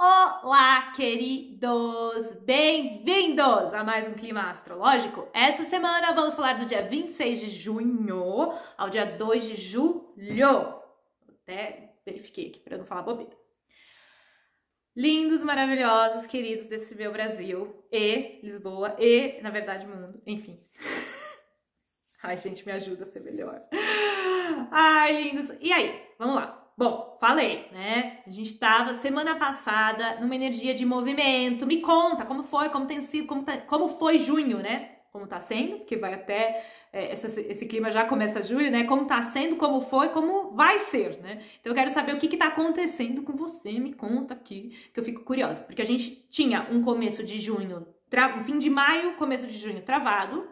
Olá, queridos! Bem-vindos a mais um clima astrológico. Essa semana vamos falar do dia 26 de junho ao dia 2 de julho. Até verifiquei aqui para não falar bobeira. Lindos, maravilhosos, queridos desse meu Brasil e Lisboa e, na verdade, mundo. Enfim. Ai, gente, me ajuda a ser melhor. Ai, lindos. E aí, vamos lá. Bom, falei, né? A gente estava semana passada numa energia de movimento. Me conta como foi, como tem sido, como, tá, como foi junho, né? Como tá sendo, porque vai até. É, esse, clima já começa julho, né? Como tá sendo, como foi, como vai ser, né? Então eu quero saber o que, que tá acontecendo com você. Me conta aqui, que eu fico curiosa. Porque a gente tinha um começo de junho, um fim de maio, começo de junho travado.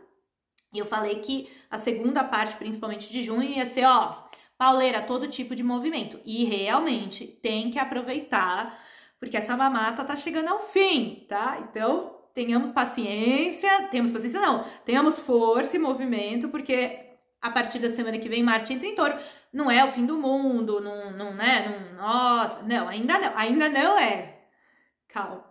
E eu falei que a segunda parte, principalmente de junho, ia ser, ó, pauleira, todo tipo de movimento. E realmente tem que aproveitar, porque essa mamata tá chegando ao fim, tá? Então, tenhamos paciência, temos paciência não, tenhamos força e movimento, porque a partir da semana que vem Marte entra em touro, não é o fim do mundo, não, não né, não, nossa, não, ainda não, ainda não é. Calma.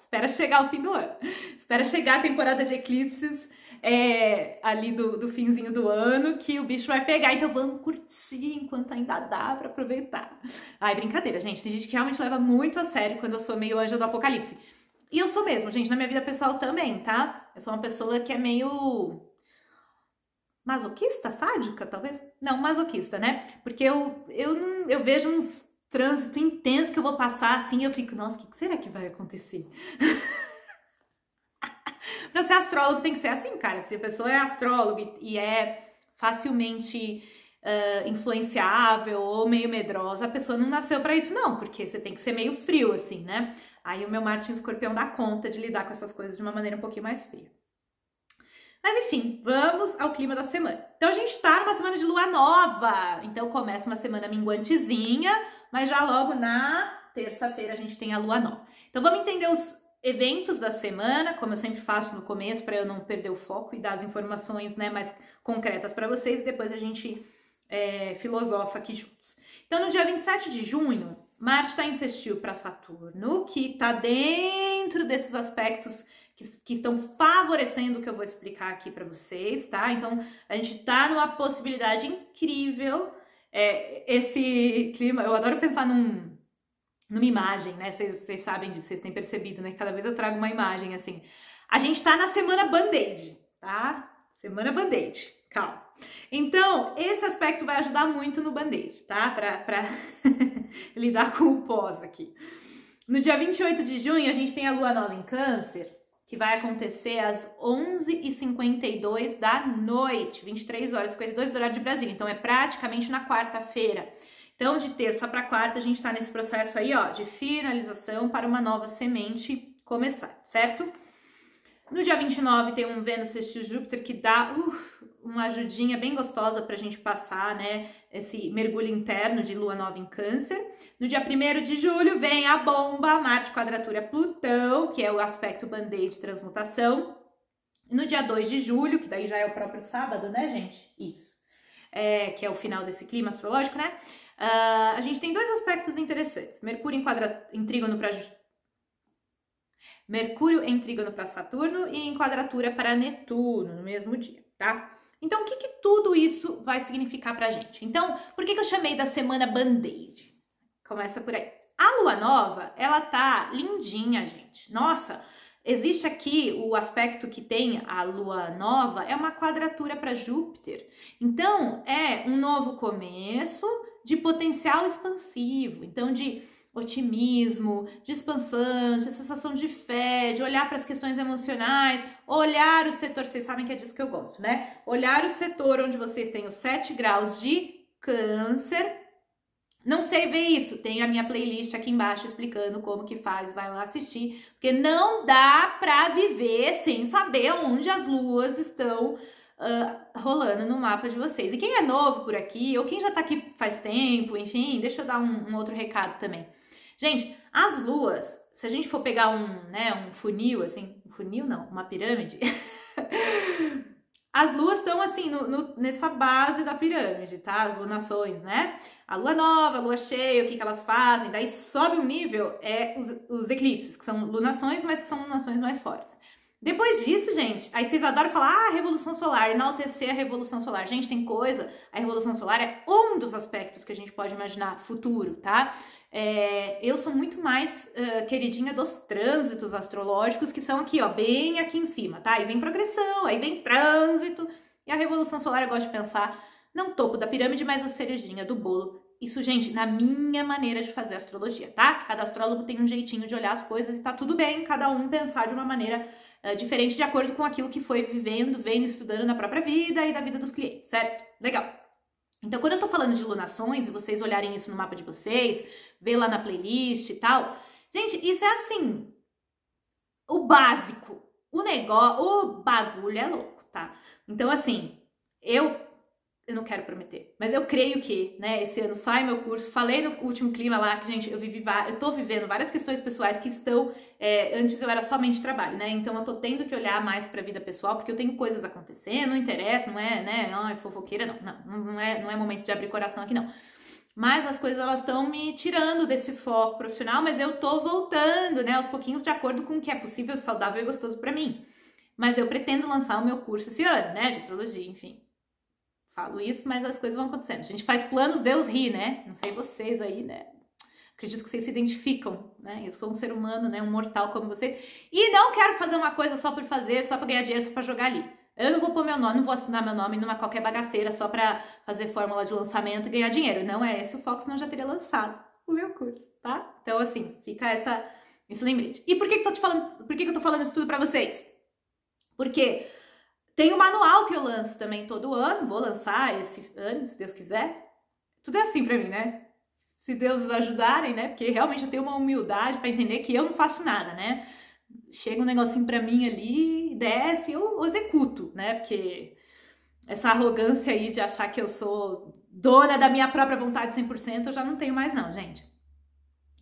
Espera chegar o fim do ano. Espera chegar a temporada de eclipses é, ali do, do finzinho do ano que o bicho vai pegar. Então vamos curtir enquanto ainda dá para aproveitar. Ai, brincadeira, gente. Tem gente que realmente leva muito a sério quando eu sou meio anjo do apocalipse. E eu sou mesmo, gente, na minha vida pessoal também, tá? Eu sou uma pessoa que é meio masoquista, sádica, talvez? Não, masoquista, né? Porque eu, eu, não, eu vejo uns trânsito intenso que eu vou passar assim eu fico, nossa, o que será que vai acontecer? Pra ser astrólogo tem que ser assim, cara. Se a pessoa é astrólogo e é facilmente uh, influenciável ou meio medrosa, a pessoa não nasceu para isso, não, porque você tem que ser meio frio, assim, né? Aí o meu Marte escorpião dá conta de lidar com essas coisas de uma maneira um pouquinho mais fria. Mas enfim, vamos ao clima da semana. Então a gente tá numa semana de lua nova. Então começa uma semana minguantezinha, mas já logo na terça-feira a gente tem a lua nova. Então vamos entender os eventos da semana, como eu sempre faço no começo, para eu não perder o foco e dar as informações né, mais concretas para vocês, e depois a gente é, filosofa aqui juntos. Então, no dia 27 de junho, Marte está em sextil para Saturno, que está dentro desses aspectos que, que, estão favorecendo o que eu vou explicar aqui para vocês, tá? Então, a gente está numa possibilidade incrível. É, esse clima, eu adoro pensar num, numa imagem, né? Vocês sabem disso, vocês têm percebido, né? Cada vez eu trago uma imagem assim. A gente tá na semana band-aid, tá? Semana band-aid, calma. Então, esse aspecto vai ajudar muito no band-aid, tá? Pra, pra lidar com o pós aqui. No dia 28 de junho, a gente tem a lua nova em Câncer, que vai acontecer às 11h52 da noite, 23 horas 52 do horário de Brasília. Então, é praticamente na quarta-feira. Então, de terça para quarta, a gente está nesse processo aí, ó, de finalização para uma nova semente começar, certo? No dia 29 tem um Vênus sextil Júpiter que dá uma ajudinha bem gostosa para a gente passar, né? Esse mergulho interno de Lua Nova em Câncer. No dia 1 de julho vem a bomba, Marte quadratura Plutão, que é o aspecto band-aid transmutação. E no dia 2 de julho, que daí já é o próprio sábado, né, gente? Isso. É, que é o final desse clima astrológico, né? Uh, a gente tem dois aspectos interessantes. Mercúrio em, quadra... em trígono para Mercúrio em trígono para Saturno e em quadratura para Netuno no mesmo dia, tá? Então, o que, que tudo isso vai significar pra gente? Então, por que, que eu chamei da semana band-aid? Começa por aí. A lua nova, ela tá lindinha, gente. Nossa, existe aqui o aspecto que tem a lua nova, é uma quadratura para Júpiter. Então, é um novo começo de potencial expansivo, então de otimismo, de expansão, de sensação de fé, de olhar para as questões emocionais, olhar o setor, vocês sabem que é disso que eu gosto, né? Olhar o setor onde vocês têm os 7 graus de câncer. Não sei ver isso, tem a minha playlist aqui embaixo explicando como que faz, vai lá assistir, porque não dá para viver sem saber onde as luas estão uh, rolando no mapa de vocês. E quem é novo por aqui, ou quem já tá aqui faz tempo, enfim, deixa eu dar um, um outro recado também. Gente, as luas, se a gente for pegar um, né, um funil, assim, um funil não, uma pirâmide, as luas estão assim no, no, nessa base da pirâmide, tá? As lunações, né? A lua nova, a lua cheia, o que, que elas fazem. Daí sobe um nível é os, os eclipses, que são lunações, mas que são lunações mais fortes. Depois disso, gente, aí vocês adoram falar, ah, Revolução Solar, enaltecer a Revolução Solar. Gente, tem coisa, a Revolução Solar é um dos aspectos que a gente pode imaginar futuro, tá? É, eu sou muito mais uh, queridinha dos trânsitos astrológicos, que são aqui, ó, bem aqui em cima, tá? Aí vem progressão, aí vem trânsito, e a Revolução Solar eu gosto de pensar não topo da pirâmide, mas a cerejinha do bolo. Isso, gente, na minha maneira de fazer astrologia, tá? Cada astrólogo tem um jeitinho de olhar as coisas e tá tudo bem, cada um pensar de uma maneira uh, diferente de acordo com aquilo que foi vivendo, vendo, estudando na própria vida e da vida dos clientes, certo? Legal. Então, quando eu tô falando de lunações e vocês olharem isso no mapa de vocês, ver lá na playlist e tal, gente, isso é assim, o básico. O negócio, o bagulho é louco, tá? Então, assim, eu eu não quero prometer, mas eu creio que, né, esse ano sai meu curso. Falei no último clima lá que, gente, eu vivi, eu tô vivendo várias questões pessoais que estão. É, antes eu era somente trabalho, né? Então eu tô tendo que olhar mais pra vida pessoal, porque eu tenho coisas acontecendo, não interessa, não é, né? Não é fofoqueira, não. Não, não é, não é momento de abrir coração aqui, não. Mas as coisas elas estão me tirando desse foco profissional, mas eu tô voltando, né, aos pouquinhos de acordo com o que é possível, saudável e gostoso para mim. Mas eu pretendo lançar o meu curso esse ano, né, de astrologia, enfim falo isso, mas as coisas vão acontecendo. A gente faz planos, Deus ri, né? Não sei vocês aí, né? Acredito que vocês se identificam, né? Eu sou um ser humano, né? Um mortal como vocês. E não quero fazer uma coisa só por fazer, só para ganhar dinheiro, só para jogar ali. Eu não vou pôr meu nome, não vou assinar meu nome numa qualquer bagaceira só para fazer fórmula de lançamento e ganhar dinheiro. Não é esse o foco, senão já teria lançado o meu curso, tá? Então, assim, fica essa, esse lembrete. E por que, que, tô te falando, por que, que eu tô falando isso tudo pra vocês? Porque tem o manual que eu lanço também todo ano, vou lançar esse ano, se Deus quiser. Tudo é assim para mim, né? Se Deus nos ajudarem, né? Porque realmente eu tenho uma humildade para entender que eu não faço nada, né? Chega um negocinho para mim ali, desce, eu executo, né? Porque essa arrogância aí de achar que eu sou dona da minha própria vontade 100%, eu já não tenho mais não, gente.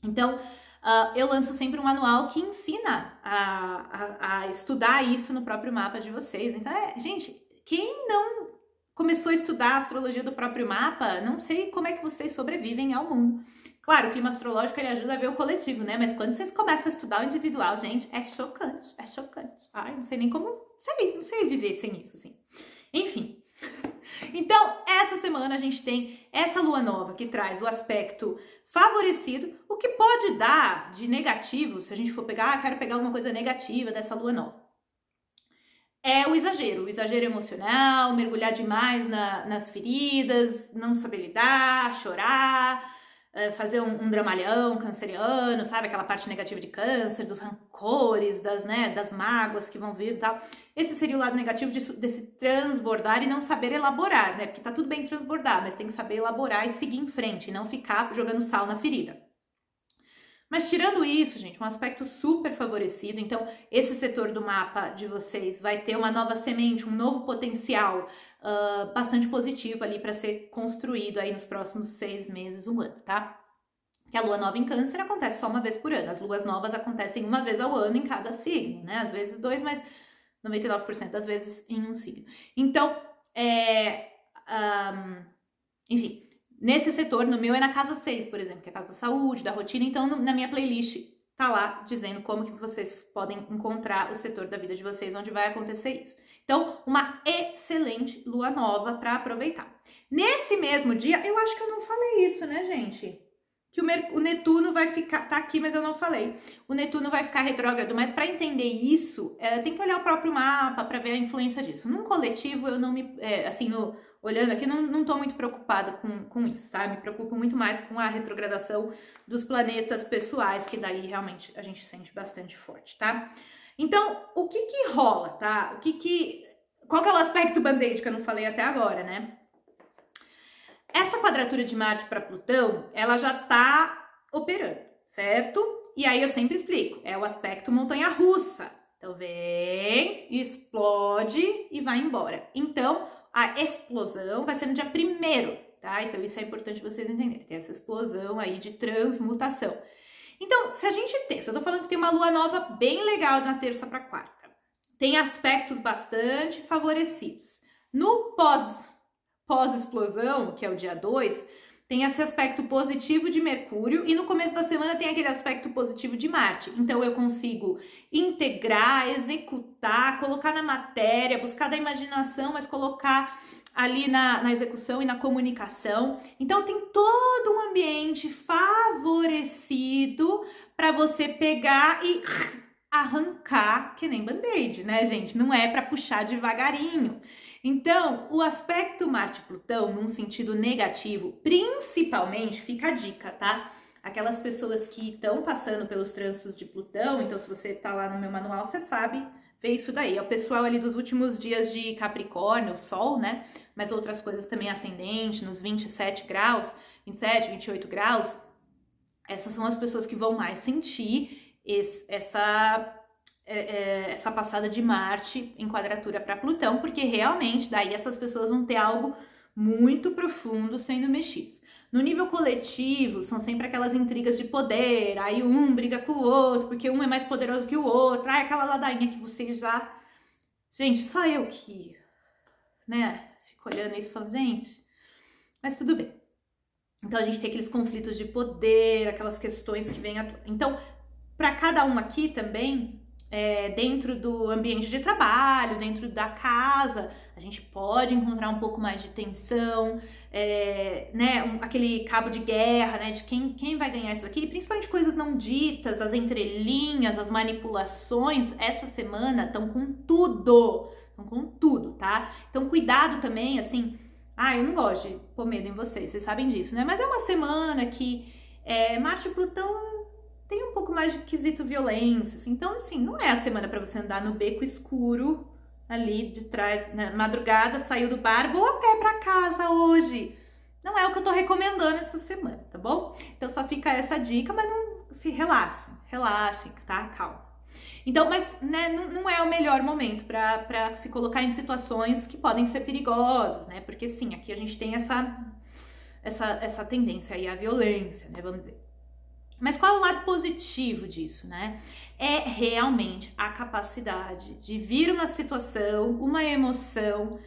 Então, uh, eu lanço sempre um manual que ensina a, a, a, estudar isso no próprio mapa de vocês. Então, é, gente, quem não começou a estudar a astrologia do próprio mapa, não sei como é que vocês sobrevivem ao mundo. Claro, o clima astrológico ele ajuda a ver o coletivo, né? Mas quando vocês começam a estudar o individual, gente, é chocante, é chocante. Ai, não sei nem como, sei, não sei viver sem isso, assim. Enfim, então, essa semana a gente tem essa lua nova que traz o aspecto favorecido, o que pode dar de negativo, se a gente for pegar, ah, quero pegar alguma coisa negativa dessa lua nova. É o exagero, o exagero emocional, mergulhar demais na, nas feridas, não saber lidar, chorar, fazer um, um, dramalhão canceriano, sabe? Aquela parte negativa de câncer, dos rancores, das, né, das mágoas que vão vir e tal. Esse seria o lado negativo de, desse transbordar e não saber elaborar, né? Porque tá tudo bem transbordar, mas tem que saber elaborar e seguir em frente, e não ficar jogando sal na ferida. Mas tirando isso, gente, um aspecto super favorecido, então esse setor do mapa de vocês vai ter uma nova semente, um novo potencial uh, bastante positivo ali para ser construído aí nos próximos seis meses, um ano, tá? Que a lua nova em câncer acontece só uma vez por ano, as luas novas acontecem uma vez ao ano em cada signo, né? Às vezes dois, mas 99% das vezes em um signo. Então, é. Um, enfim, Nesse setor, no meu é na casa 6, por exemplo, que é a casa da saúde, da rotina. Então, no, na minha playlist tá lá dizendo como que vocês podem encontrar o setor da vida de vocês onde vai acontecer isso. Então, uma excelente lua nova para aproveitar. Nesse mesmo dia, eu acho que eu não falei isso, né, gente? Que o, Netuno vai ficar, tá aqui, mas eu não falei. O Netuno vai ficar retrógrado, mas para entender isso, é, tem que olhar o próprio mapa para ver a influência disso. Num coletivo, eu não me, é, assim, no, olhando aqui, não, não tô muito preocupada com, com isso, tá? Me preocupo muito mais com a retrogradação dos planetas pessoais, que daí realmente a gente sente bastante forte, tá? Então, o que que rola, tá? O que que, qual que é o aspecto band-aid que eu não falei até agora, né? Essa quadratura de Marte para Plutão, ela já está operando, certo? E aí eu sempre explico, é o aspecto montanha-russa. Então vem, explode e vai embora. Então a explosão vai ser no dia primeiro, tá? Então isso é importante vocês entenderem. Tem essa explosão aí de transmutação. Então, se a gente tem, se eu tô falando que tem uma lua nova bem legal na terça para quarta, tem aspectos bastante favorecidos. No pós pós-explosão, que é o dia 2, tem esse aspecto positivo de Mercúrio e no começo da semana tem aquele aspecto positivo de Marte. Então eu consigo integrar, executar, colocar na matéria, buscar da imaginação, mas colocar ali na, na execução e na comunicação. Então tem todo um ambiente favorecido para você pegar e arrancar que nem band-aid, né, gente? Não é para puxar devagarinho. Então, o aspecto Marte-Plutão, num sentido negativo, principalmente, fica a dica, tá? Aquelas pessoas que estão passando pelos trânsitos de Plutão, então se você tá lá no meu manual, você sabe ver isso daí. É o pessoal ali dos últimos dias de Capricórnio, Sol, né? Mas outras coisas também ascendente, nos 27 graus, 27, 28 graus. Essas são as pessoas que vão mais sentir esse, essa é, é, essa passada de Marte em quadratura para Plutão, porque realmente daí essas pessoas vão ter algo muito profundo sendo mexidos. No nível coletivo, são sempre aquelas intrigas de poder, aí um briga com o outro, porque um é mais poderoso que o outro, aí aquela ladainha que vocês já. Gente, só eu que, né, fico olhando isso e falando, gente, mas tudo bem. Então a gente tem aqueles conflitos de poder, aquelas questões que vêm à. Então, para cada um aqui também, é, dentro do ambiente de trabalho, dentro da casa, a gente pode encontrar um pouco mais de tensão, é, né, um, aquele cabo de guerra, né, de quem, quem vai ganhar isso daqui, principalmente coisas não ditas, as entrelinhas, as manipulações, essa semana estão com tudo, estão com tudo, tá? Então cuidado também, assim, ah, eu não gosto de pôr medo em vocês, vocês sabem disso, né, mas é uma semana que é, Marte e Plutão tem um pouco mais de quesito violência, assim. Então, assim, não é a semana para você andar no beco escuro ali de trás, na madrugada, saiu do bar, vou a pé para casa hoje. Não é o que eu tô recomendando essa semana, tá bom? Então só fica essa dica, mas não relaxem, relaxem, tá? Calma. Então, mas né, não é o melhor momento para se colocar em situações que podem ser perigosas, né? Porque sim, aqui a gente tem essa, essa, essa tendência aí à violência, né? Vamos dizer. Mas qual é o lado positivo disso, né? É realmente a capacidade de vir uma situação, uma emoção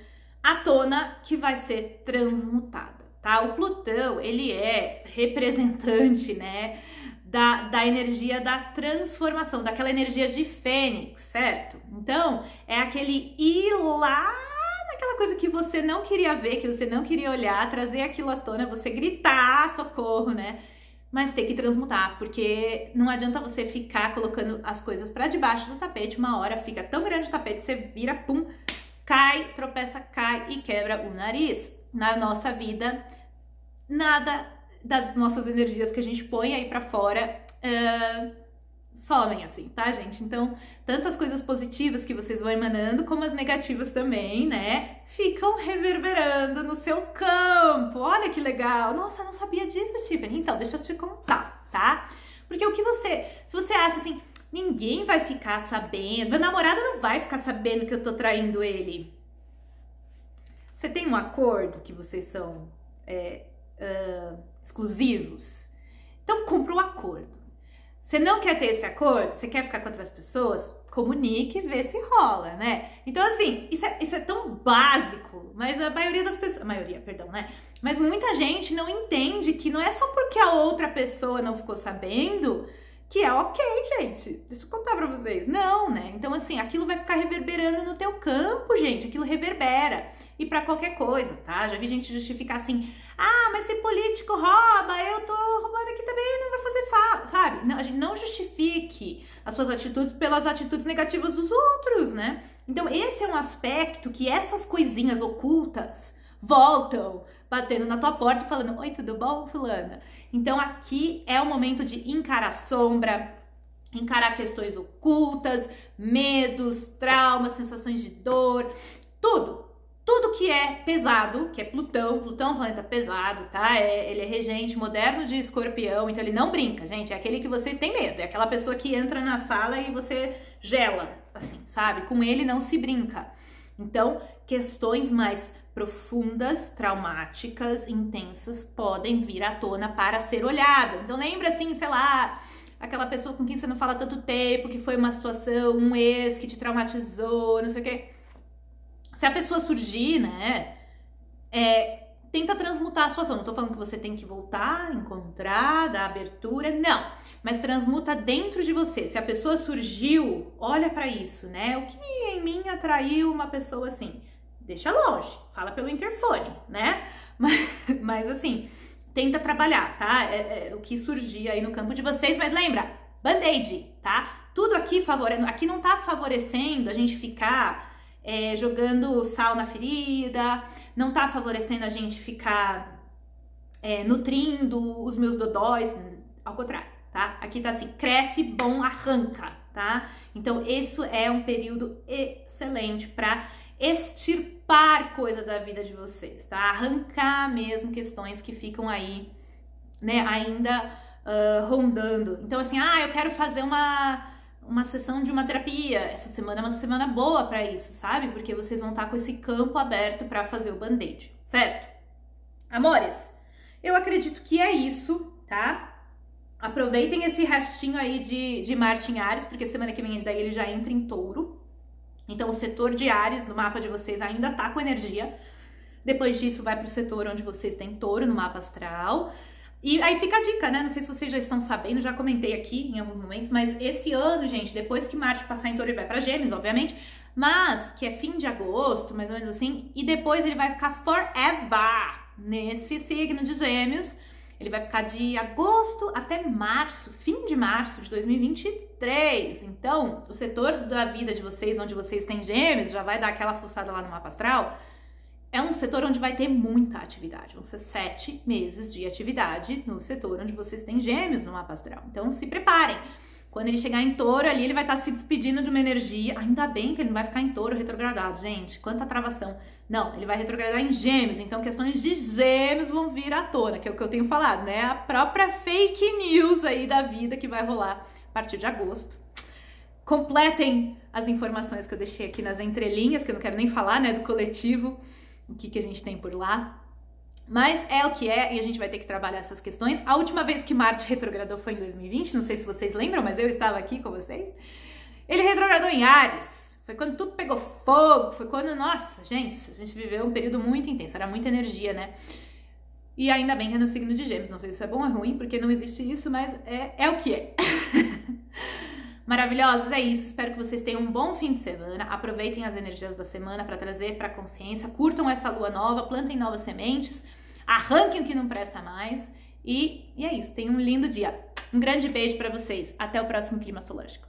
à tona que vai ser transmutada, tá? O Plutão, ele é representante, né, da, da energia da transformação, daquela energia de fênix, certo? Então, é aquele ir lá naquela coisa que você não queria ver, que você não queria olhar, trazer aquilo à tona, você gritar socorro, né? Mas tem que transmutar, porque não adianta você ficar colocando as coisas para debaixo do tapete, uma hora fica tão grande o tapete, você vira, pum, cai, tropeça, cai e quebra o nariz. Na nossa vida, nada das nossas energias que a gente põe aí para fora uh, somem assim, tá, gente? Então, tanto as coisas positivas que vocês vão emanando, como as negativas também, né? Ficam reverberando no seu campo. Olha que legal! Nossa, não sabia disso, Stephanie. Então, deixa eu te contar, tá? Porque o que você. Se você acha assim, ninguém vai ficar sabendo, meu namorado não vai ficar sabendo que eu tô traindo ele. Você tem um acordo que vocês são é, uh, exclusivos? Então, cumpra o acordo. Você não quer ter esse acordo? Você quer ficar com outras pessoas? Comunique e vê se rola, né? Então, assim, isso é, isso é tão básico, mas a maioria das pessoas. A maioria, perdão, né? Mas muita gente não entende que não é só porque a outra pessoa não ficou sabendo que é ok, gente. Deixa eu contar pra vocês. Não, né? Então, assim, aquilo vai ficar reverberando no teu campo, gente. Aquilo reverbera. E para qualquer coisa, tá? Já vi gente justificar assim. Ah, mas se político rouba, eu tô roubando aqui também, não vai fazer falta, sabe? Não, a gente não justifique as suas atitudes pelas atitudes negativas dos outros, né? Então, esse é um aspecto que essas coisinhas ocultas voltam batendo na tua porta e falando: Oi, tudo bom, Fulana? Então, aqui é o momento de encarar sombra, encarar questões ocultas, medos, traumas, sensações de dor, tudo tudo que é pesado, que é Plutão, Plutão é um planeta pesado, tá? É, ele é regente moderno de escorpião, então ele não brinca, gente. É aquele que vocês têm medo, é aquela pessoa que entra na sala e você gela, assim, sabe? Com ele não se brinca. Então, questões mais profundas, traumáticas, intensas podem vir à tona para ser olhadas. Então, lembra assim, sei lá, aquela pessoa com quem você não fala tanto tempo, que foi uma situação, um ex que te traumatizou, não sei o quê se a pessoa surgir, né, é, tenta transmutar a situação. Não tô falando que você tem que voltar, encontrar, dar abertura, não. Mas transmuta dentro de você. Se a pessoa surgiu, olha para isso, né? O que em mim atraiu uma pessoa assim? Deixa longe, fala pelo interfone, né? Mas, mas assim, tenta trabalhar, tá? É, é, o que surgir aí no campo de vocês, mas lembra, band-aid, tá? Tudo aqui favorecendo, aqui não tá favorecendo a gente ficar é, jogando sal na ferida, não tá favorecendo a gente ficar é, nutrindo os meus dodóis, ao contrário, tá? Aqui tá assim, cresce, bom, arranca, tá? Então, isso é um período excelente para extirpar coisa da vida de vocês, tá? Arrancar mesmo questões que ficam aí, né, ainda uh, rondando. Então, assim, ah, eu quero fazer uma uma sessão de uma terapia. Essa semana é uma semana boa para isso, sabe? Porque vocês vão estar com esse campo aberto para fazer o band-aid, certo? Amores, eu acredito que é isso, tá? Aproveitem esse restinho aí de, de Marte em Ares, porque semana que vem daí ele já entra em touro. Então, o setor de Ares no mapa de vocês ainda tá com energia. Depois disso, vai pro setor onde vocês têm touro no mapa astral. E aí fica a dica, né? Não sei se vocês já estão sabendo, já comentei aqui em alguns momentos, mas esse ano, gente, depois que Marte passar em Touro, ele vai para Gêmeos, obviamente, mas que é fim de agosto, mais ou menos assim, e depois ele vai ficar forever nesse signo de Gêmeos. Ele vai ficar de agosto até março, fim de março de 2023. Então, o setor da vida de vocês, onde vocês têm Gêmeos, já vai dar aquela fuçada lá no mapa astral é um setor onde vai ter muita atividade. Vão ser sete meses de atividade no setor onde vocês têm gêmeos no mapa astral. Então se preparem. Quando ele chegar em touro ali, ele vai estar se despedindo de uma energia. Ainda bem que ele não vai ficar em touro retrogradado, gente. Quanta travação. Não, ele vai retrogradar em gêmeos. Então questões de gêmeos vão vir à tona, que é o que eu tenho falado, né? A própria fake news aí da vida que vai rolar a partir de agosto. Completem as informações que eu deixei aqui nas entrelinhas, que eu não quero nem falar, né, do coletivo o que, que a gente tem por lá. Mas é o que é e a gente vai ter que trabalhar essas questões. A última vez que Marte retrogradou foi em 2020, não sei se vocês lembram, mas eu estava aqui com vocês. Ele retrogradou em Ares. Foi quando tudo pegou fogo, foi quando, nossa, gente, a gente viveu um período muito intenso, era muita energia, né? E ainda bem que é no signo de Gêmeos, não sei se é bom ou é ruim, porque não existe isso, mas é, é o que é. Maravilhosos, é isso. Espero que vocês tenham um bom fim de semana. Aproveitem as energias da semana para trazer para consciência. Curtam essa lua nova, plantem novas sementes, arranquem o que não presta mais. E, e é isso. Tenham um lindo dia. Um grande beijo para vocês. Até o próximo Clima Astrológico.